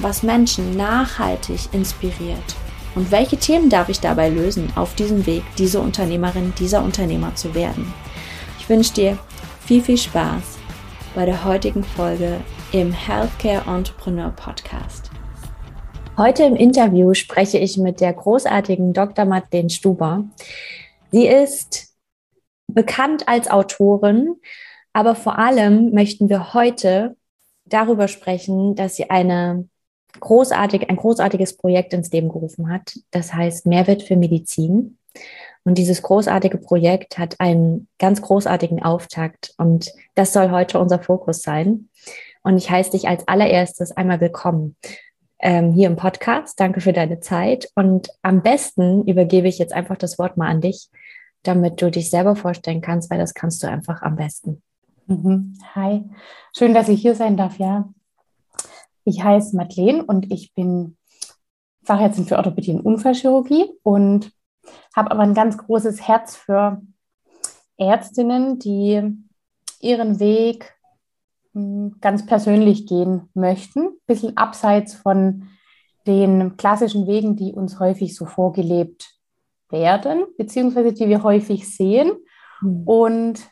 was Menschen nachhaltig inspiriert? Und welche Themen darf ich dabei lösen, auf diesem Weg diese Unternehmerin, dieser Unternehmer zu werden? Ich wünsche dir viel, viel Spaß bei der heutigen Folge im Healthcare Entrepreneur Podcast. Heute im Interview spreche ich mit der großartigen Dr. Madeleine Stuber. Sie ist bekannt als Autorin, aber vor allem möchten wir heute darüber sprechen, dass sie eine großartig, ein großartiges Projekt ins Leben gerufen hat. Das heißt Mehrwert für Medizin. Und dieses großartige Projekt hat einen ganz großartigen Auftakt. Und das soll heute unser Fokus sein. Und ich heiße dich als allererstes einmal willkommen ähm, hier im Podcast. Danke für deine Zeit. Und am besten übergebe ich jetzt einfach das Wort mal an dich, damit du dich selber vorstellen kannst, weil das kannst du einfach am besten. Mhm. Hi, schön, dass ich hier sein darf, ja. Ich heiße Madeleine und ich bin Fachärztin für Orthopädie und Unfallchirurgie und habe aber ein ganz großes Herz für Ärztinnen, die ihren Weg ganz persönlich gehen möchten, ein bisschen abseits von den klassischen Wegen, die uns häufig so vorgelebt werden, beziehungsweise die wir häufig sehen. Mhm. Und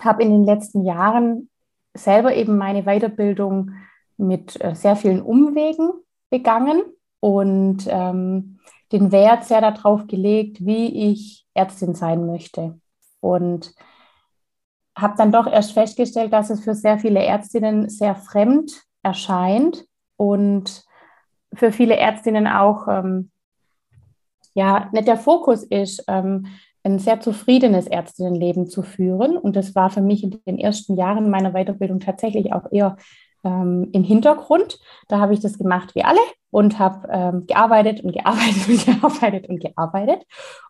habe in den letzten Jahren selber eben meine Weiterbildung mit äh, sehr vielen Umwegen begangen und ähm, den Wert sehr darauf gelegt, wie ich Ärztin sein möchte. Und habe dann doch erst festgestellt, dass es für sehr viele Ärztinnen sehr fremd erscheint und für viele Ärztinnen auch ähm, ja nicht der Fokus ist, ähm, ein sehr zufriedenes Ärztinnenleben zu führen. Und das war für mich in den ersten Jahren meiner Weiterbildung tatsächlich auch eher ähm, im Hintergrund. Da habe ich das gemacht wie alle und habe ähm, gearbeitet und gearbeitet und gearbeitet und gearbeitet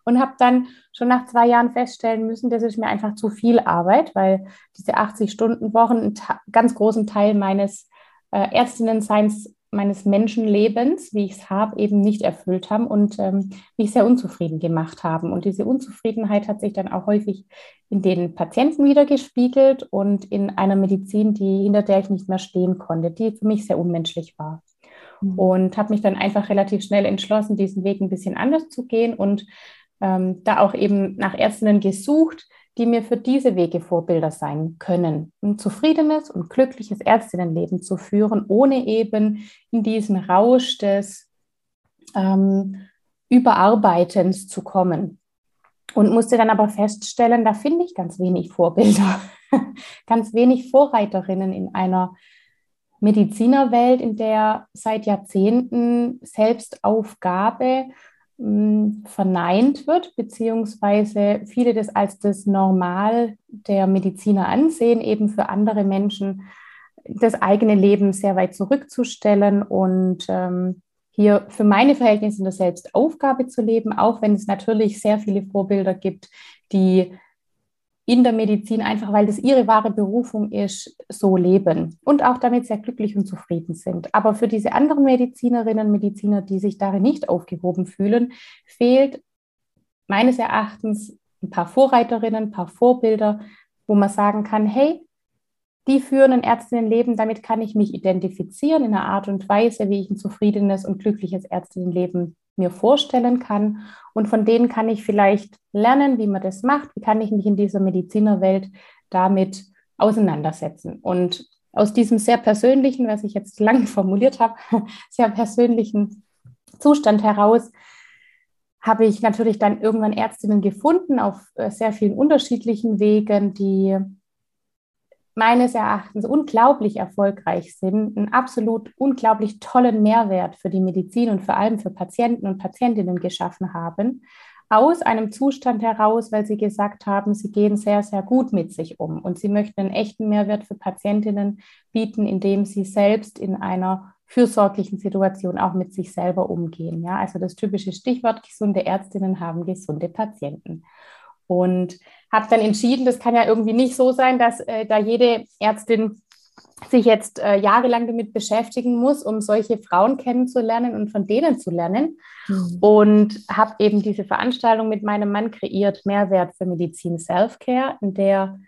und habe dann schon nach zwei Jahren feststellen müssen, das ist mir einfach zu viel Arbeit, weil diese 80-Stunden-Wochen einen ganz großen Teil meines äh, Ärztinnenseins meines Menschenlebens, wie ich es habe, eben nicht erfüllt haben und ähm, mich sehr unzufrieden gemacht haben. Und diese Unzufriedenheit hat sich dann auch häufig in den Patienten wieder gespiegelt und in einer Medizin, die hinter der ich nicht mehr stehen konnte, die für mich sehr unmenschlich war. Mhm. Und habe mich dann einfach relativ schnell entschlossen, diesen Weg ein bisschen anders zu gehen und ähm, da auch eben nach Ärztinnen gesucht, die mir für diese Wege Vorbilder sein können, ein zufriedenes und glückliches Ärztinnenleben zu führen, ohne eben in diesen Rausch des ähm, Überarbeitens zu kommen. Und musste dann aber feststellen, da finde ich ganz wenig Vorbilder, ganz wenig Vorreiterinnen in einer Medizinerwelt, in der seit Jahrzehnten Selbstaufgabe verneint wird, beziehungsweise viele das als das Normal der Mediziner ansehen, eben für andere Menschen das eigene Leben sehr weit zurückzustellen und ähm, hier für meine Verhältnisse in der Selbstaufgabe zu leben, auch wenn es natürlich sehr viele Vorbilder gibt, die in der Medizin, einfach weil das ihre wahre Berufung ist, so leben und auch damit sehr glücklich und zufrieden sind. Aber für diese anderen Medizinerinnen und Mediziner, die sich darin nicht aufgehoben fühlen, fehlt meines Erachtens ein paar Vorreiterinnen, ein paar Vorbilder, wo man sagen kann, hey, die führen ein Ärztinnenleben, damit kann ich mich identifizieren in einer Art und Weise, wie ich ein zufriedenes und glückliches Ärztinnenleben mir vorstellen kann. Und von denen kann ich vielleicht lernen, wie man das macht, wie kann ich mich in dieser Medizinerwelt damit auseinandersetzen. Und aus diesem sehr persönlichen, was ich jetzt lange formuliert habe, sehr persönlichen Zustand heraus, habe ich natürlich dann irgendwann Ärztinnen gefunden auf äh, sehr vielen unterschiedlichen Wegen, die meines Erachtens unglaublich erfolgreich sind, einen absolut unglaublich tollen Mehrwert für die Medizin und vor allem für Patienten und Patientinnen geschaffen haben, aus einem Zustand heraus, weil sie gesagt haben, sie gehen sehr, sehr gut mit sich um und sie möchten einen echten Mehrwert für Patientinnen bieten, indem sie selbst in einer fürsorglichen Situation auch mit sich selber umgehen. Ja, also das typische Stichwort, gesunde Ärztinnen haben gesunde Patienten. Und habe dann entschieden, das kann ja irgendwie nicht so sein, dass äh, da jede Ärztin sich jetzt äh, jahrelang damit beschäftigen muss, um solche Frauen kennenzulernen und von denen zu lernen. Mhm. Und habe eben diese Veranstaltung mit meinem Mann kreiert, Mehrwert für Medizin Self-Care, in der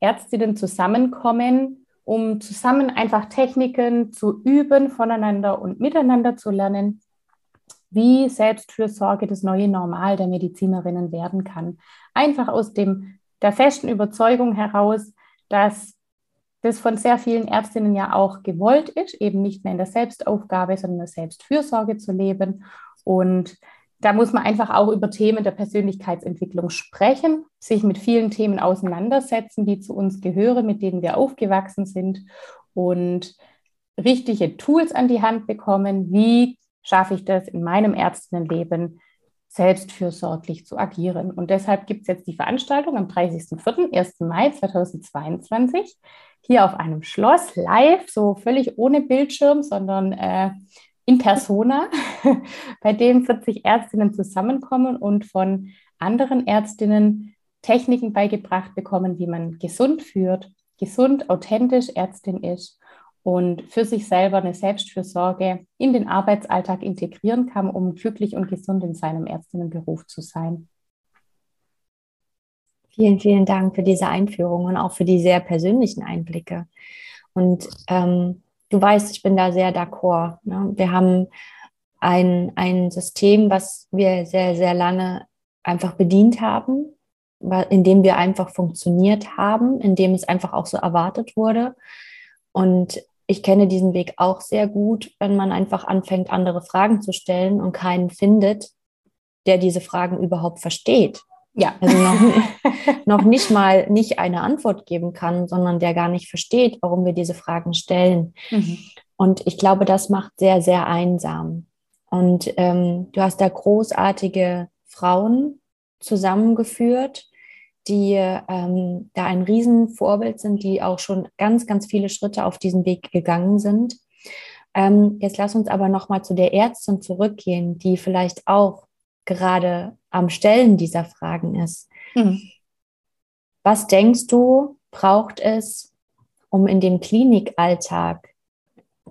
Ärztinnen zusammenkommen, um zusammen einfach Techniken zu üben, voneinander und miteinander zu lernen, wie Selbstfürsorge das neue Normal der Medizinerinnen werden kann. Einfach aus dem, der festen Überzeugung heraus, dass das von sehr vielen Ärztinnen ja auch gewollt ist, eben nicht mehr in der Selbstaufgabe, sondern in der Selbstfürsorge zu leben. Und da muss man einfach auch über Themen der Persönlichkeitsentwicklung sprechen, sich mit vielen Themen auseinandersetzen, die zu uns gehören, mit denen wir aufgewachsen sind und richtige Tools an die Hand bekommen, wie schaffe ich das in meinem Ärztinnenleben selbstfürsorglich zu agieren. Und deshalb gibt es jetzt die Veranstaltung am 30.04., 1. Mai 2022, hier auf einem Schloss, live, so völlig ohne Bildschirm, sondern äh, in persona, bei dem 40 Ärztinnen zusammenkommen und von anderen Ärztinnen Techniken beigebracht bekommen, wie man gesund führt, gesund, authentisch Ärztin ist und für sich selber eine Selbstfürsorge in den Arbeitsalltag integrieren kann, um glücklich und gesund in seinem Ärztinnenberuf zu sein. Vielen, vielen Dank für diese Einführung und auch für die sehr persönlichen Einblicke. Und ähm, du weißt, ich bin da sehr d'accord. Ne? Wir haben ein, ein System, was wir sehr, sehr lange einfach bedient haben, in dem wir einfach funktioniert haben, in dem es einfach auch so erwartet wurde. Und ich kenne diesen Weg auch sehr gut, wenn man einfach anfängt, andere Fragen zu stellen und keinen findet, der diese Fragen überhaupt versteht. Ja. Also noch, noch nicht mal nicht eine Antwort geben kann, sondern der gar nicht versteht, warum wir diese Fragen stellen. Mhm. Und ich glaube, das macht sehr, sehr einsam. Und ähm, du hast da großartige Frauen zusammengeführt, die ähm, da ein Riesenvorbild sind, die auch schon ganz, ganz viele Schritte auf diesen Weg gegangen sind. Ähm, jetzt lass uns aber nochmal zu der Ärztin zurückgehen, die vielleicht auch gerade am Stellen dieser Fragen ist. Mhm. Was denkst du, braucht es, um in dem Klinikalltag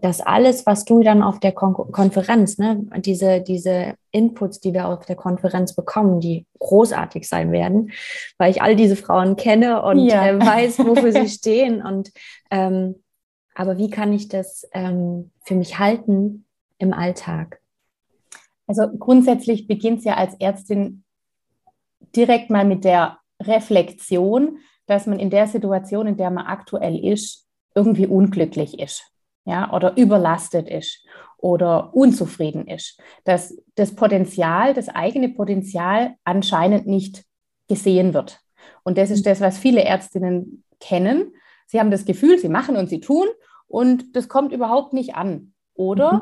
dass alles, was du dann auf der Kon Konferenz, ne, diese, diese Inputs, die wir auf der Konferenz bekommen, die großartig sein werden, weil ich all diese Frauen kenne und ja. äh, weiß, wofür sie stehen. Und ähm, aber wie kann ich das ähm, für mich halten im Alltag? Also grundsätzlich beginnt es ja als Ärztin direkt mal mit der Reflexion, dass man in der Situation, in der man aktuell ist, irgendwie unglücklich ist ja, oder überlastet ist oder unzufrieden ist, dass das Potenzial, das eigene Potenzial anscheinend nicht gesehen wird. Und das ist das, was viele Ärztinnen kennen. Sie haben das Gefühl, sie machen und sie tun und das kommt überhaupt nicht an. Oder mhm.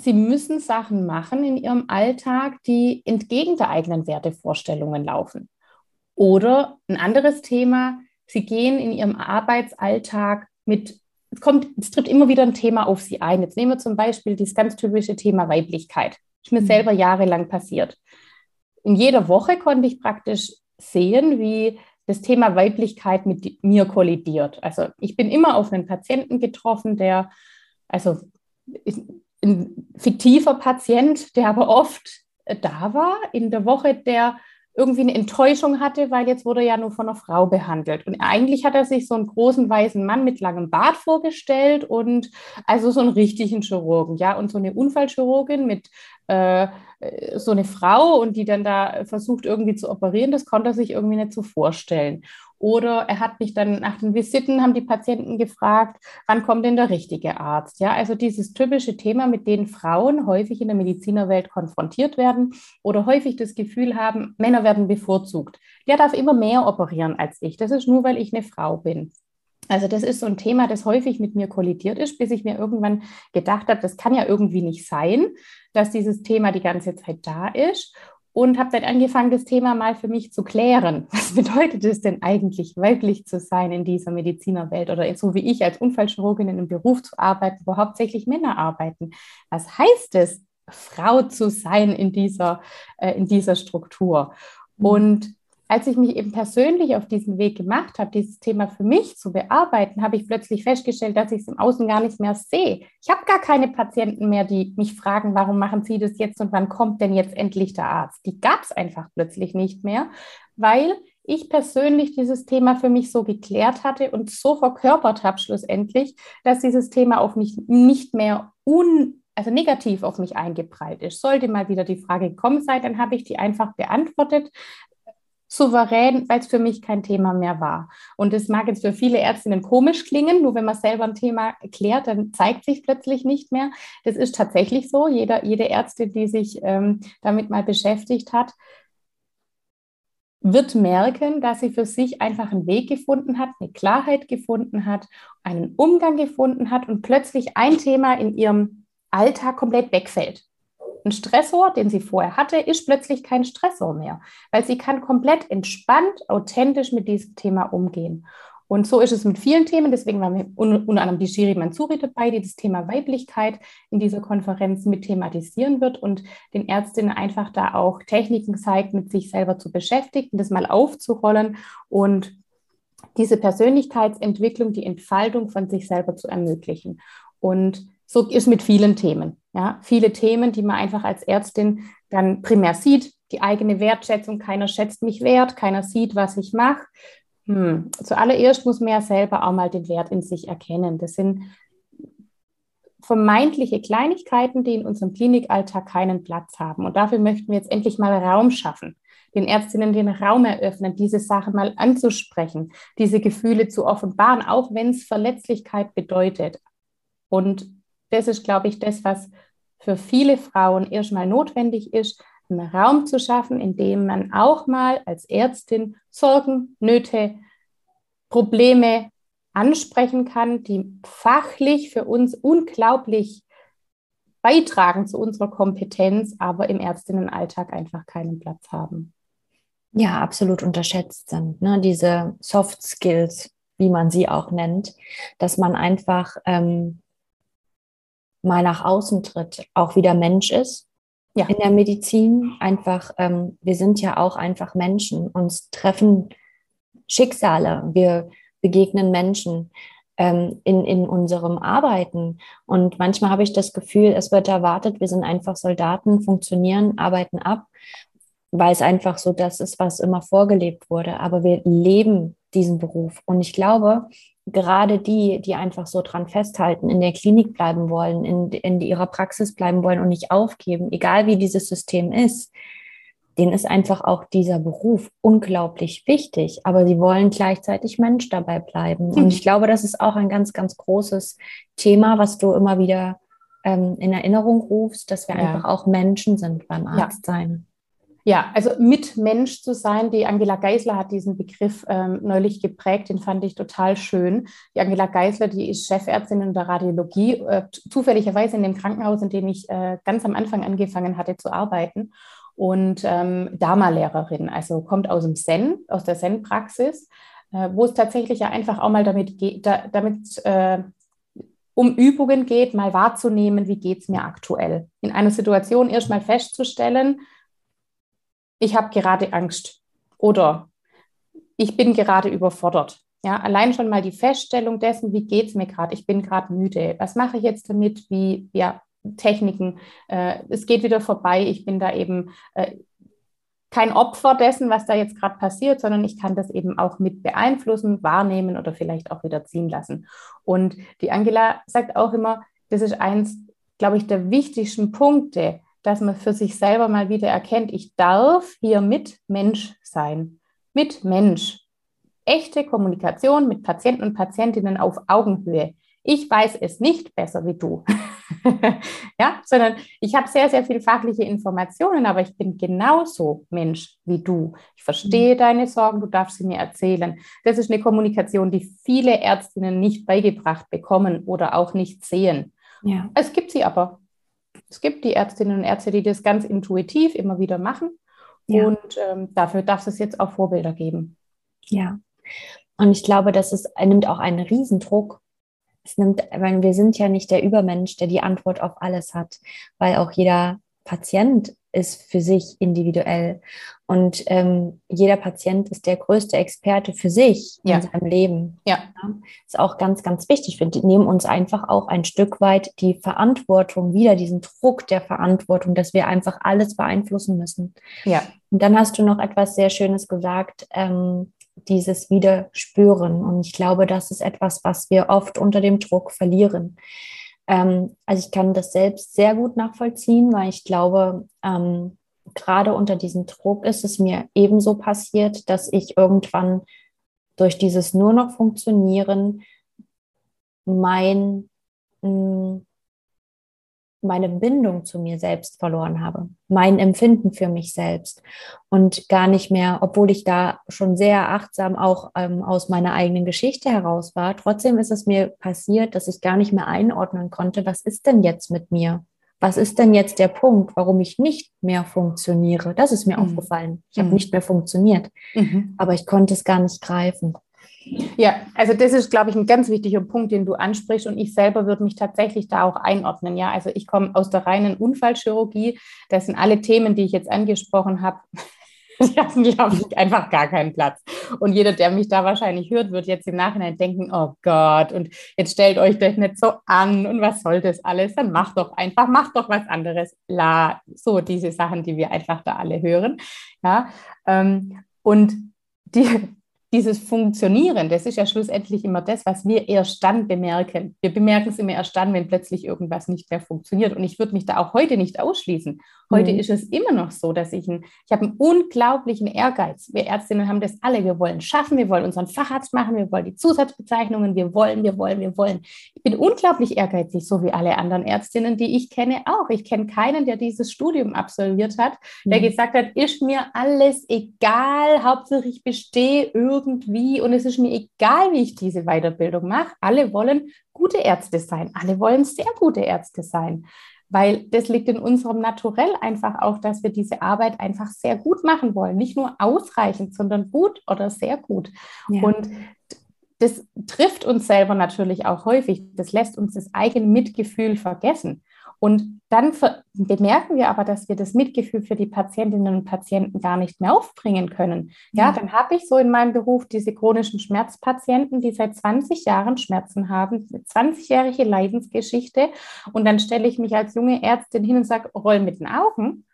sie müssen Sachen machen in ihrem Alltag, die entgegen der eigenen Wertevorstellungen laufen. Oder ein anderes Thema, sie gehen in ihrem Arbeitsalltag mit es kommt, es tritt immer wieder ein Thema auf sie ein. Jetzt nehmen wir zum Beispiel dieses ganz typische Thema Weiblichkeit. Das ist mir mhm. selber jahrelang passiert. In jeder Woche konnte ich praktisch sehen, wie das Thema Weiblichkeit mit mir kollidiert. Also ich bin immer auf einen Patienten getroffen, der, also ein fiktiver Patient, der aber oft da war in der Woche, der irgendwie eine Enttäuschung hatte, weil jetzt wurde er ja nur von einer Frau behandelt. Und eigentlich hat er sich so einen großen weißen Mann mit langem Bart vorgestellt und also so einen richtigen Chirurgen, ja, und so eine Unfallchirurgin mit äh, so eine Frau und die dann da versucht irgendwie zu operieren, das konnte er sich irgendwie nicht so vorstellen. Oder er hat mich dann nach den Visiten, haben die Patienten gefragt, wann kommt denn der richtige Arzt? Ja, also dieses typische Thema, mit dem Frauen häufig in der Medizinerwelt konfrontiert werden oder häufig das Gefühl haben, Männer werden bevorzugt. Der darf immer mehr operieren als ich. Das ist nur, weil ich eine Frau bin. Also das ist so ein Thema, das häufig mit mir kollidiert ist, bis ich mir irgendwann gedacht habe, das kann ja irgendwie nicht sein, dass dieses Thema die ganze Zeit da ist und habe dann angefangen, das Thema mal für mich zu klären. Was bedeutet es denn eigentlich, weiblich zu sein in dieser Medizinerwelt oder so wie ich als Unfallchirurgin in einem Beruf zu arbeiten, wo hauptsächlich Männer arbeiten? Was heißt es, Frau zu sein in dieser, äh, in dieser Struktur? Mhm. Und als ich mich eben persönlich auf diesen Weg gemacht habe, dieses Thema für mich zu bearbeiten, habe ich plötzlich festgestellt, dass ich es im Außen gar nicht mehr sehe. Ich habe gar keine Patienten mehr, die mich fragen, warum machen Sie das jetzt und wann kommt denn jetzt endlich der Arzt? Die gab es einfach plötzlich nicht mehr, weil ich persönlich dieses Thema für mich so geklärt hatte und so verkörpert habe schlussendlich, dass dieses Thema auf mich nicht mehr un also negativ auf mich eingeprallt ist. Sollte mal wieder die Frage gekommen sein, dann habe ich die einfach beantwortet, souverän, weil es für mich kein Thema mehr war. Und es mag jetzt für viele Ärztinnen komisch klingen, nur wenn man selber ein Thema klärt, dann zeigt sich plötzlich nicht mehr. Das ist tatsächlich so. Jeder, jede Ärztin, die sich ähm, damit mal beschäftigt hat, wird merken, dass sie für sich einfach einen Weg gefunden hat, eine Klarheit gefunden hat, einen Umgang gefunden hat und plötzlich ein Thema in ihrem Alltag komplett wegfällt ein Stressor, den sie vorher hatte, ist plötzlich kein Stressor mehr, weil sie kann komplett entspannt, authentisch mit diesem Thema umgehen. Und so ist es mit vielen Themen. Deswegen waren wir unter anderem die Shiri Mansuri dabei, die das Thema Weiblichkeit in dieser Konferenz mit thematisieren wird und den Ärztinnen einfach da auch Techniken zeigt, mit sich selber zu beschäftigen, das mal aufzurollen und diese Persönlichkeitsentwicklung, die Entfaltung von sich selber zu ermöglichen. Und so ist mit vielen Themen. Ja, viele Themen, die man einfach als Ärztin dann primär sieht, die eigene Wertschätzung, keiner schätzt mich wert, keiner sieht, was ich mache. Hm. Zuallererst muss man ja selber auch mal den Wert in sich erkennen. Das sind vermeintliche Kleinigkeiten, die in unserem Klinikalltag keinen Platz haben. Und dafür möchten wir jetzt endlich mal Raum schaffen, den Ärztinnen den Raum eröffnen, diese Sachen mal anzusprechen, diese Gefühle zu offenbaren, auch wenn es Verletzlichkeit bedeutet. Und das ist, glaube ich, das, was für viele Frauen erstmal notwendig ist, einen Raum zu schaffen, in dem man auch mal als Ärztin Sorgen, Nöte, Probleme ansprechen kann, die fachlich für uns unglaublich beitragen zu unserer Kompetenz, aber im Ärztinnenalltag einfach keinen Platz haben. Ja, absolut unterschätzt sind. Ne? Diese Soft Skills, wie man sie auch nennt, dass man einfach ähm, mal nach außen tritt, auch wieder Mensch ist. Ja. In der Medizin einfach, ähm, wir sind ja auch einfach Menschen. Uns treffen Schicksale. Wir begegnen Menschen ähm, in, in unserem Arbeiten. Und manchmal habe ich das Gefühl, es wird erwartet, wir sind einfach Soldaten, funktionieren, arbeiten ab, weil es einfach so das ist, was immer vorgelebt wurde. Aber wir leben diesen Beruf. Und ich glaube, gerade die, die einfach so dran festhalten, in der Klinik bleiben wollen, in, in ihrer Praxis bleiben wollen und nicht aufgeben, egal wie dieses System ist, denen ist einfach auch dieser Beruf unglaublich wichtig, aber sie wollen gleichzeitig Mensch dabei bleiben. Mhm. Und ich glaube, das ist auch ein ganz, ganz großes Thema, was du immer wieder ähm, in Erinnerung rufst, dass wir ja. einfach auch Menschen sind beim Arzt sein. Ja, also mit Mensch zu sein, die Angela Geisler hat diesen Begriff ähm, neulich geprägt, den fand ich total schön. Die Angela Geisler, die ist Chefärztin in der Radiologie, äh, zufälligerweise in dem Krankenhaus, in dem ich äh, ganz am Anfang angefangen hatte zu arbeiten und ähm, Dharma-Lehrerin, also kommt aus dem Zen, aus der Zen-Praxis, äh, wo es tatsächlich ja einfach auch mal damit geht, da, damit äh, um Übungen geht, mal wahrzunehmen, wie geht es mir aktuell. In einer Situation erstmal festzustellen, ich habe gerade Angst oder ich bin gerade überfordert. Ja, allein schon mal die Feststellung dessen, wie geht es mir gerade? Ich bin gerade müde. Was mache ich jetzt damit? Wie, ja, Techniken. Äh, es geht wieder vorbei. Ich bin da eben äh, kein Opfer dessen, was da jetzt gerade passiert, sondern ich kann das eben auch mit beeinflussen, wahrnehmen oder vielleicht auch wieder ziehen lassen. Und die Angela sagt auch immer, das ist eins, glaube ich, der wichtigsten Punkte, dass man für sich selber mal wieder erkennt, ich darf hier mit Mensch sein. Mit Mensch. Echte Kommunikation mit Patienten und Patientinnen auf Augenhöhe. Ich weiß es nicht besser wie du. ja, sondern ich habe sehr, sehr viel fachliche Informationen, aber ich bin genauso Mensch wie du. Ich verstehe mhm. deine Sorgen, du darfst sie mir erzählen. Das ist eine Kommunikation, die viele Ärztinnen nicht beigebracht bekommen oder auch nicht sehen. Ja. Es gibt sie aber. Es gibt die Ärztinnen und Ärzte, die das ganz intuitiv immer wieder machen. Ja. Und ähm, dafür darf es jetzt auch Vorbilder geben. Ja. Und ich glaube, dass es nimmt auch einen Riesendruck. Es nimmt, weil wir sind ja nicht der Übermensch, der die Antwort auf alles hat, weil auch jeder Patient ist für sich individuell. Und ähm, jeder Patient ist der größte Experte für sich ja. in seinem Leben. Ja. ja. Ist auch ganz, ganz wichtig. Wir nehmen uns einfach auch ein Stück weit die Verantwortung, wieder diesen Druck der Verantwortung, dass wir einfach alles beeinflussen müssen. Ja. Und dann hast du noch etwas sehr Schönes gesagt, ähm, dieses Widerspüren. Und ich glaube, das ist etwas, was wir oft unter dem Druck verlieren. Ähm, also ich kann das selbst sehr gut nachvollziehen, weil ich glaube, ähm, gerade unter diesem Druck ist es mir ebenso passiert, dass ich irgendwann durch dieses nur noch Funktionieren mein, mm, meine Bindung zu mir selbst verloren habe, mein Empfinden für mich selbst und gar nicht mehr, obwohl ich da schon sehr achtsam auch ähm, aus meiner eigenen Geschichte heraus war, trotzdem ist es mir passiert, dass ich gar nicht mehr einordnen konnte, was ist denn jetzt mit mir? Was ist denn jetzt der Punkt, warum ich nicht mehr funktioniere? Das ist mir mhm. aufgefallen. Ich mhm. habe nicht mehr funktioniert, mhm. aber ich konnte es gar nicht greifen. Ja, also das ist, glaube ich, ein ganz wichtiger Punkt, den du ansprichst. Und ich selber würde mich tatsächlich da auch einordnen. Ja, also ich komme aus der reinen Unfallchirurgie. Das sind alle Themen, die ich jetzt angesprochen habe. Die haben, glaube ich, einfach gar keinen Platz. Und jeder, der mich da wahrscheinlich hört, wird jetzt im Nachhinein denken, oh Gott, und jetzt stellt euch doch nicht so an und was soll das alles? Dann macht doch einfach, macht doch was anderes. La, so diese Sachen, die wir einfach da alle hören. Ja, ähm, und die, dieses Funktionieren, das ist ja schlussendlich immer das, was wir erst dann bemerken. Wir bemerken es immer erst dann, wenn plötzlich irgendwas nicht mehr funktioniert. Und ich würde mich da auch heute nicht ausschließen. Heute mhm. ist es immer noch so, dass ich, ein, ich habe einen unglaublichen Ehrgeiz. Wir Ärztinnen haben das alle. Wir wollen schaffen, wir wollen unseren Facharzt machen, wir wollen die Zusatzbezeichnungen, wir wollen, wir wollen, wir wollen. Ich bin unglaublich ehrgeizig, so wie alle anderen Ärztinnen, die ich kenne auch. Ich kenne keinen, der dieses Studium absolviert hat, der mhm. gesagt hat, ist mir alles egal, Hauptsache ich bestehe irgendwie irgendwie und es ist mir egal, wie ich diese Weiterbildung mache. Alle wollen gute Ärzte sein. Alle wollen sehr gute Ärzte sein, weil das liegt in unserem Naturell einfach auch, dass wir diese Arbeit einfach sehr gut machen wollen. Nicht nur ausreichend, sondern gut oder sehr gut. Ja. Und das trifft uns selber natürlich auch häufig. Das lässt uns das eigene Mitgefühl vergessen. Und dann bemerken wir aber, dass wir das Mitgefühl für die Patientinnen und Patienten gar nicht mehr aufbringen können. Ja, ja. dann habe ich so in meinem Beruf diese chronischen Schmerzpatienten, die seit 20 Jahren Schmerzen haben, eine 20-jährige Leidensgeschichte. Und dann stelle ich mich als junge Ärztin hin und sage, roll mit den Augen.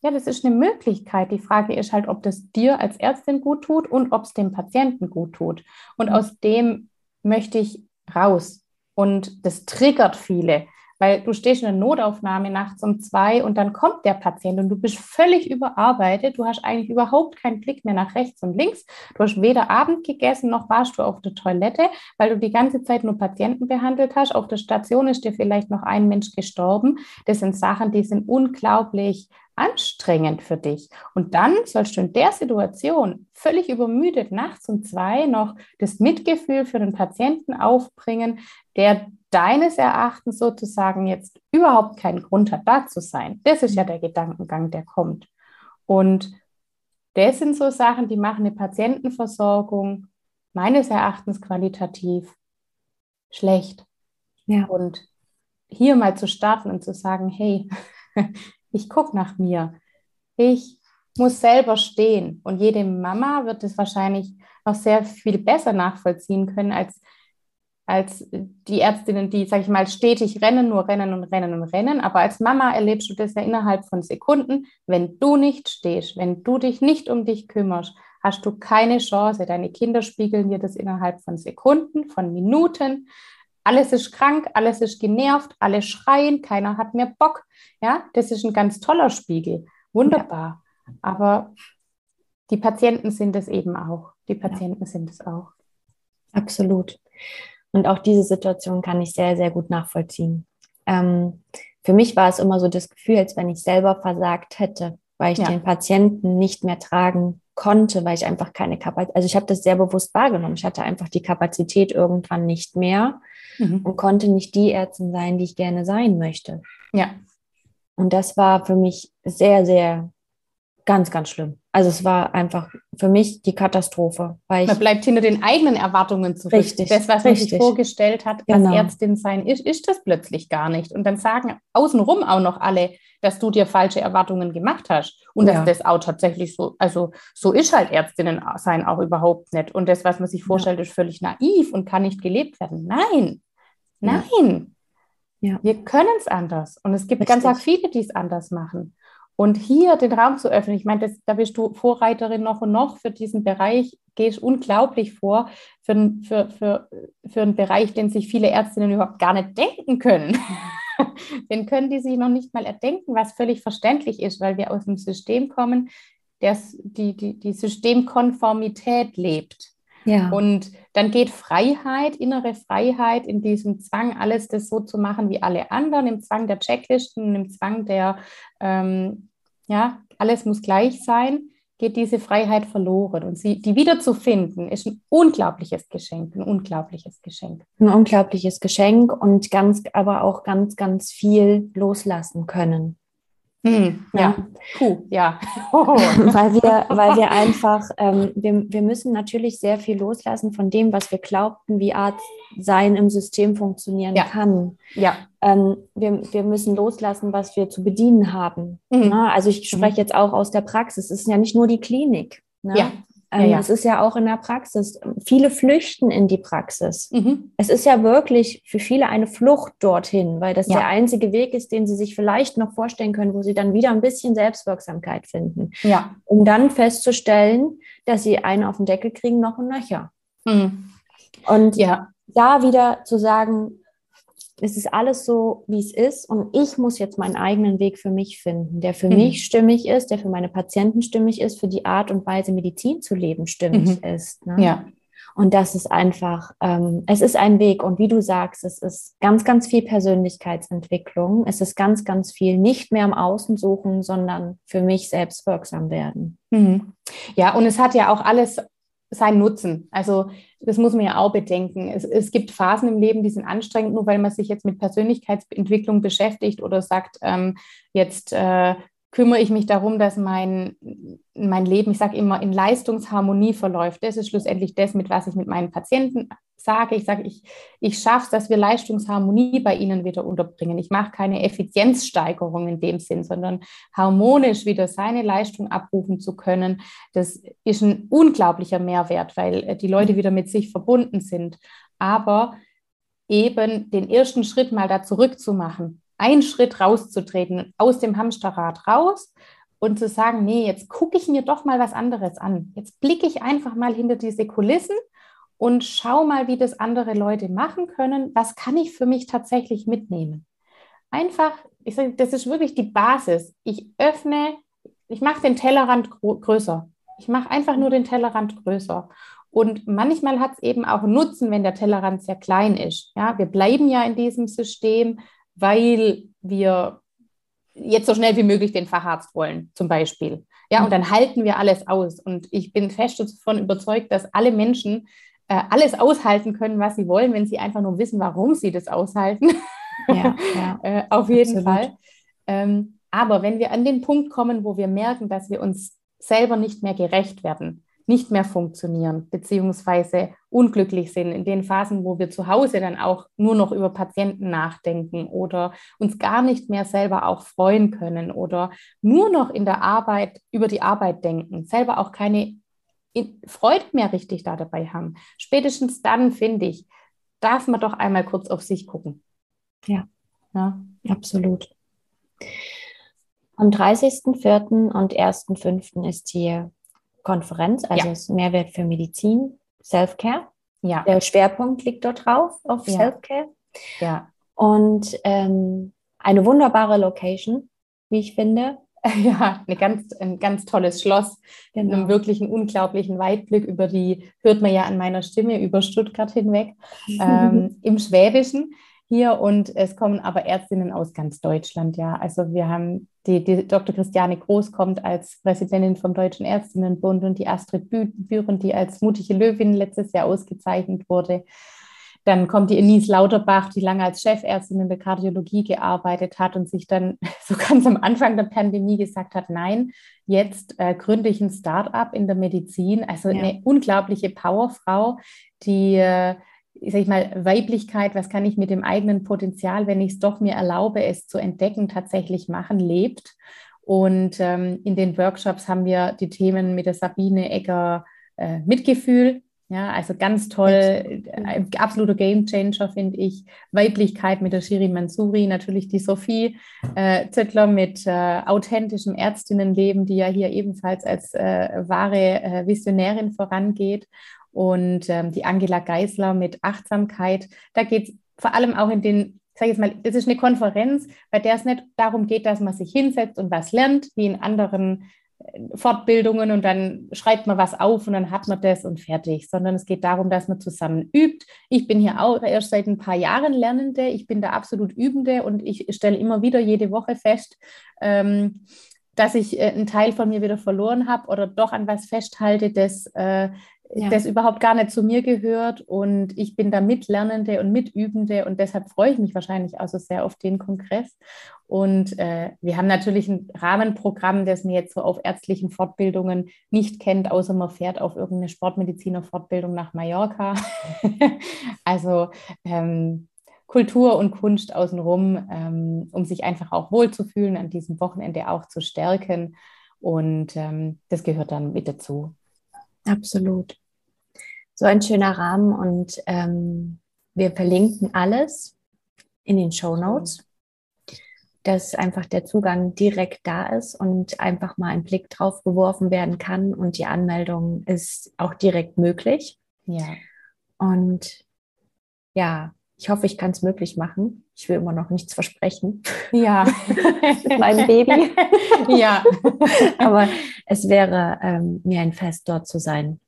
Ja, das ist eine Möglichkeit. Die Frage ist halt, ob das dir als Ärztin gut tut und ob es dem Patienten gut tut. Und aus dem möchte ich raus. Und das triggert viele. Weil du stehst in der Notaufnahme nachts um zwei und dann kommt der Patient und du bist völlig überarbeitet. Du hast eigentlich überhaupt keinen Blick mehr nach rechts und links. Du hast weder Abend gegessen noch warst du auf der Toilette, weil du die ganze Zeit nur Patienten behandelt hast. Auf der Station ist dir vielleicht noch ein Mensch gestorben. Das sind Sachen, die sind unglaublich anstrengend für dich. Und dann sollst du in der Situation völlig übermüdet nachts um zwei noch das Mitgefühl für den Patienten aufbringen, der deines Erachtens sozusagen jetzt überhaupt keinen Grund hat, da zu sein. Das ist ja der Gedankengang, der kommt. Und das sind so Sachen, die machen eine Patientenversorgung meines Erachtens qualitativ schlecht. Ja. Und hier mal zu starten und zu sagen, hey, ich gucke nach mir. Ich muss selber stehen. Und jede Mama wird es wahrscheinlich noch sehr viel besser nachvollziehen können als als die Ärztinnen, die, sag ich mal, stetig rennen, nur rennen und rennen und rennen. Aber als Mama erlebst du das ja innerhalb von Sekunden. Wenn du nicht stehst, wenn du dich nicht um dich kümmerst, hast du keine Chance. Deine Kinder spiegeln dir das innerhalb von Sekunden, von Minuten. alles ist krank, alles ist genervt, alle schreien, keiner hat mehr Bock. Ja, das ist ein ganz toller Spiegel. Wunderbar. Ja. Aber die Patienten sind es eben auch. Die Patienten ja. sind es auch. Absolut. Und auch diese Situation kann ich sehr, sehr gut nachvollziehen. Ähm, für mich war es immer so das Gefühl, als wenn ich selber versagt hätte, weil ich ja. den Patienten nicht mehr tragen konnte, weil ich einfach keine Kapazität, also ich habe das sehr bewusst wahrgenommen. Ich hatte einfach die Kapazität irgendwann nicht mehr mhm. und konnte nicht die Ärztin sein, die ich gerne sein möchte. Ja. Und das war für mich sehr, sehr ganz, ganz schlimm. Also es war einfach für mich die Katastrophe. Weil man bleibt hinter den eigenen Erwartungen zurück. Richtig. Das, was man richtig. sich vorgestellt hat, genau. als Ärztin sein ist, ist das plötzlich gar nicht. Und dann sagen außenrum auch noch alle, dass du dir falsche Erwartungen gemacht hast. Und ja. dass das auch tatsächlich so, also so ist halt Ärztinnen sein auch überhaupt nicht. Und das, was man sich vorstellt, ja. ist völlig naiv und kann nicht gelebt werden. Nein, nein. Ja. Wir können es anders. Und es gibt Richtig. ganz viele, die es anders machen. Und hier den Raum zu öffnen, ich meine, das, da bist du Vorreiterin noch und noch für diesen Bereich, gehst unglaublich vor, für, für, für, für einen Bereich, den sich viele Ärztinnen überhaupt gar nicht denken können. den können die sich noch nicht mal erdenken, was völlig verständlich ist, weil wir aus einem System kommen, das die, die, die Systemkonformität lebt. Ja. Und dann geht Freiheit, innere Freiheit in diesem Zwang, alles das so zu machen wie alle anderen, im Zwang der Checklisten, im Zwang der, ähm, ja, alles muss gleich sein, geht diese Freiheit verloren. Und sie, die wiederzufinden, ist ein unglaubliches Geschenk, ein unglaubliches Geschenk. Ein unglaubliches Geschenk und ganz, aber auch ganz, ganz viel loslassen können. Hm, ja. ja. Puh, ja. weil, wir, weil wir einfach, ähm, wir, wir müssen natürlich sehr viel loslassen von dem, was wir glaubten, wie Art sein im System funktionieren ja. kann. Ja. Ähm, wir, wir müssen loslassen, was wir zu bedienen haben. Mhm. Na, also ich spreche mhm. jetzt auch aus der Praxis. Es ist ja nicht nur die Klinik. Ne? Ja. Ähm, ja, ja. Es ist ja auch in der Praxis. Viele flüchten in die Praxis. Mhm. Es ist ja wirklich für viele eine Flucht dorthin, weil das ja. der einzige Weg ist, den sie sich vielleicht noch vorstellen können, wo sie dann wieder ein bisschen Selbstwirksamkeit finden. Ja. Um dann festzustellen, dass sie einen auf den Deckel kriegen, noch und nöcher. Mhm. Und ja. da wieder zu sagen, es ist alles so, wie es ist und ich muss jetzt meinen eigenen Weg für mich finden, der für mhm. mich stimmig ist, der für meine Patienten stimmig ist, für die Art und Weise Medizin zu leben stimmig mhm. ist. Ne? Ja. Und das ist einfach, ähm, es ist ein Weg und wie du sagst, es ist ganz, ganz viel Persönlichkeitsentwicklung. Es ist ganz, ganz viel nicht mehr im Außen suchen, sondern für mich selbst wirksam werden. Mhm. Ja, und es hat ja auch alles seinen Nutzen. Also das muss man ja auch bedenken. Es, es, gibt Phasen im Leben, die sind anstrengend, nur weil man sich jetzt mit Persönlichkeitsentwicklung beschäftigt oder sagt, ähm, jetzt äh, kümmere ich mich darum, dass mein, mein Leben, ich sage immer, in Leistungsharmonie verläuft. Das ist schlussendlich das, mit was ich mit meinen Patienten sage. Ich sage, ich, ich schaffe es, dass wir Leistungsharmonie bei ihnen wieder unterbringen. Ich mache keine Effizienzsteigerung in dem Sinn, sondern harmonisch wieder seine Leistung abrufen zu können. Das ist ein unglaublicher Mehrwert, weil äh, die Leute wieder mit sich verbunden sind. Aber eben den ersten Schritt mal da zurückzumachen, einen Schritt rauszutreten, aus dem Hamsterrad raus und zu sagen, nee, jetzt gucke ich mir doch mal was anderes an. Jetzt blicke ich einfach mal hinter diese Kulissen und schau mal, wie das andere Leute machen können. Was kann ich für mich tatsächlich mitnehmen? Einfach, ich sage, das ist wirklich die Basis. Ich öffne, ich mache den Tellerrand größer. Ich mache einfach nur den Tellerrand größer. Und manchmal hat es eben auch Nutzen, wenn der Tellerrand sehr klein ist. Ja, wir bleiben ja in diesem System, weil wir jetzt so schnell wie möglich den Facharzt wollen, zum Beispiel. Ja, und dann halten wir alles aus. Und ich bin fest davon überzeugt, dass alle Menschen äh, alles aushalten können, was sie wollen, wenn sie einfach nur wissen, warum sie das aushalten. Ja, ja, äh, auf jeden absolut. Fall. Ähm, aber wenn wir an den Punkt kommen, wo wir merken, dass wir uns selber nicht mehr gerecht werden, nicht mehr funktionieren, beziehungsweise unglücklich sind, in den Phasen, wo wir zu Hause dann auch nur noch über Patienten nachdenken oder uns gar nicht mehr selber auch freuen können oder nur noch in der Arbeit über die Arbeit denken, selber auch keine Freude mehr richtig da dabei haben. Spätestens dann, finde ich, darf man doch einmal kurz auf sich gucken. Ja, ja. absolut. Am 30.04. und 1.05. ist hier Konferenz, also ja. Mehrwert für Medizin, Self-Care. Ja. Der Schwerpunkt liegt dort drauf, auf ja. Self-Care. Ja. Und ähm, eine wunderbare Location, wie ich finde. Ja, eine ganz, ein ganz tolles Schloss genau. mit einem wirklichen unglaublichen Weitblick über die, hört man ja an meiner Stimme, über Stuttgart hinweg, ähm, im Schwäbischen hier und es kommen aber Ärztinnen aus ganz Deutschland, ja. Also wir haben die, die Dr. Christiane Groß kommt als Präsidentin vom Deutschen Ärztinnenbund und die Astrid Büren, die als mutige Löwin letztes Jahr ausgezeichnet wurde. Dann kommt die Enise Lauterbach, die lange als Chefärztin in der Kardiologie gearbeitet hat und sich dann so ganz am Anfang der Pandemie gesagt hat, nein, jetzt äh, gründe ich ein Start-up in der Medizin. Also ja. eine unglaubliche Powerfrau, die äh, sag ich mal, Weiblichkeit, was kann ich mit dem eigenen Potenzial, wenn ich es doch mir erlaube, es zu entdecken, tatsächlich machen, lebt. Und ähm, in den Workshops haben wir die Themen mit der Sabine Egger äh, Mitgefühl. Ja, also ganz toll, äh, absoluter Gamechanger finde ich. Weiblichkeit mit der Shiri Mansuri, natürlich die Sophie äh, Zöttler mit äh, authentischem Ärztinnenleben, die ja hier ebenfalls als äh, wahre äh, Visionärin vorangeht und ähm, die Angela Geisler mit Achtsamkeit. Da geht es vor allem auch in den, sage ich jetzt mal, das ist eine Konferenz, bei der es nicht darum geht, dass man sich hinsetzt und was lernt, wie in anderen Fortbildungen und dann schreibt man was auf und dann hat man das und fertig, sondern es geht darum, dass man zusammen übt. Ich bin hier auch erst seit ein paar Jahren Lernende, ich bin da absolut Übende und ich stelle immer wieder jede Woche fest, ähm, dass ich äh, einen Teil von mir wieder verloren habe oder doch an was festhalte, das äh, ja. das überhaupt gar nicht zu mir gehört und ich bin da Mitlernende und Mitübende und deshalb freue ich mich wahrscheinlich auch so sehr auf den Kongress. Und äh, wir haben natürlich ein Rahmenprogramm, das man jetzt so auf ärztlichen Fortbildungen nicht kennt, außer man fährt auf irgendeine Sportmediziner-Fortbildung nach Mallorca. also ähm, Kultur und Kunst außenrum, ähm, um sich einfach auch wohlzufühlen, an diesem Wochenende auch zu stärken. Und ähm, das gehört dann mit dazu. Absolut. So ein schöner Rahmen und ähm, wir verlinken alles in den Show Notes, dass einfach der Zugang direkt da ist und einfach mal ein Blick drauf geworfen werden kann und die Anmeldung ist auch direkt möglich. Ja. Und ja, ich hoffe, ich kann es möglich machen. Ich will immer noch nichts versprechen. Ja. mein Baby. ja. Aber es wäre ähm, mir ein Fest, dort zu sein.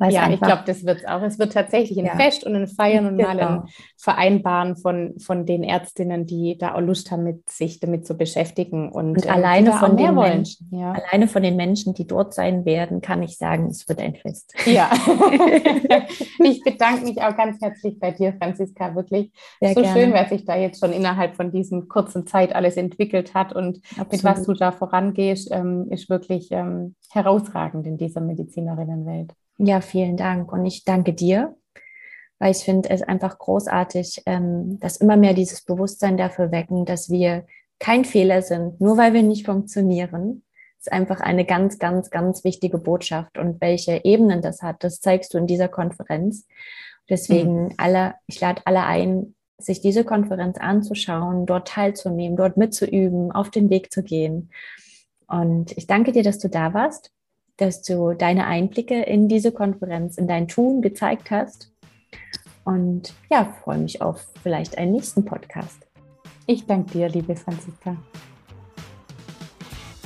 Ja, ich glaube, das wird es auch. Es wird tatsächlich ein ja. Fest und ein Feiern und genau. mal ein Vereinbaren von, von den Ärztinnen, die da auch Lust haben, mit sich damit zu beschäftigen. Und, und äh, alleine, von den Menschen, ja. alleine von den Menschen, die dort sein werden, kann ich sagen, es wird ein Fest. Ja. ich bedanke mich auch ganz herzlich bei dir, Franziska, wirklich. Sehr so gerne. schön, was sich da jetzt schon innerhalb von diesen kurzen Zeit alles entwickelt hat und Absolut. mit was du da vorangehst, ähm, ist wirklich ähm, herausragend in dieser Medizinerinnenwelt. Ja, vielen Dank. Und ich danke dir, weil ich finde es einfach großartig, ähm, dass immer mehr dieses Bewusstsein dafür wecken, dass wir kein Fehler sind, nur weil wir nicht funktionieren. Das ist einfach eine ganz, ganz, ganz wichtige Botschaft. Und welche Ebenen das hat, das zeigst du in dieser Konferenz. Deswegen mhm. alle, ich lade alle ein, sich diese Konferenz anzuschauen, dort teilzunehmen, dort mitzuüben, auf den Weg zu gehen. Und ich danke dir, dass du da warst dass du deine Einblicke in diese Konferenz, in dein Tun gezeigt hast. Und ja, freue mich auf vielleicht einen nächsten Podcast. Ich danke dir, liebe Franziska.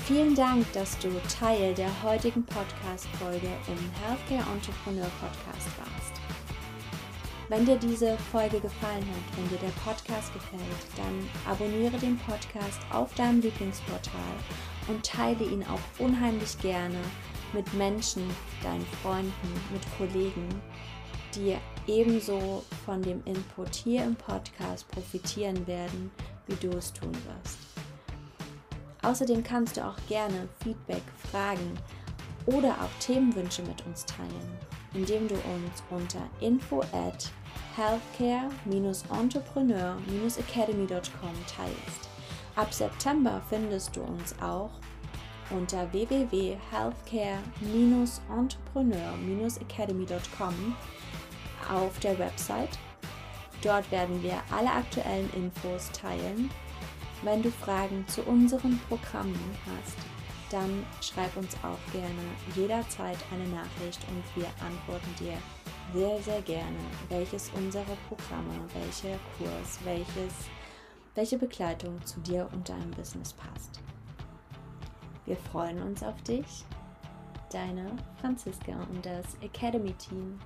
Vielen Dank, dass du Teil der heutigen Podcast-Folge im Healthcare Entrepreneur Podcast warst. Wenn dir diese Folge gefallen hat, wenn dir der Podcast gefällt, dann abonniere den Podcast auf deinem Lieblingsportal und teile ihn auch unheimlich gerne mit Menschen, deinen Freunden, mit Kollegen, die ebenso von dem Input hier im Podcast profitieren werden, wie du es tun wirst. Außerdem kannst du auch gerne Feedback, Fragen oder auch Themenwünsche mit uns teilen, indem du uns unter info at healthcare-entrepreneur-academy.com teilst. Ab September findest du uns auch unter www.healthcare-entrepreneur-academy.com auf der Website. Dort werden wir alle aktuellen Infos teilen. Wenn du Fragen zu unseren Programmen hast, dann schreib uns auch gerne jederzeit eine Nachricht und wir antworten dir sehr, sehr gerne, welches unserer Programme, welcher Kurs, welches, welche Begleitung zu dir und deinem Business passt. Wir freuen uns auf dich, deine Franziska und das Academy Team.